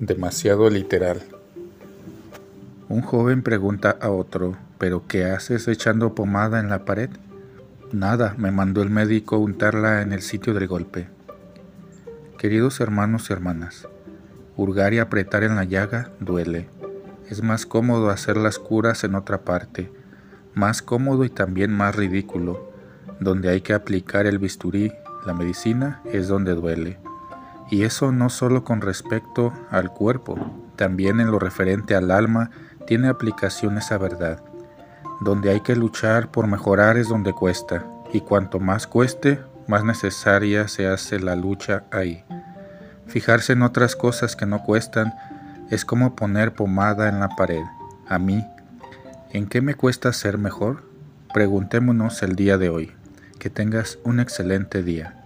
Demasiado literal. Un joven pregunta a otro, ¿pero qué haces echando pomada en la pared? Nada, me mandó el médico untarla en el sitio del golpe. Queridos hermanos y hermanas, hurgar y apretar en la llaga duele. Es más cómodo hacer las curas en otra parte, más cómodo y también más ridículo. Donde hay que aplicar el bisturí, la medicina, es donde duele. Y eso no solo con respecto al cuerpo, también en lo referente al alma tiene aplicación esa verdad. Donde hay que luchar por mejorar es donde cuesta, y cuanto más cueste, más necesaria se hace la lucha ahí. Fijarse en otras cosas que no cuestan es como poner pomada en la pared. A mí, ¿en qué me cuesta ser mejor? Preguntémonos el día de hoy. Que tengas un excelente día.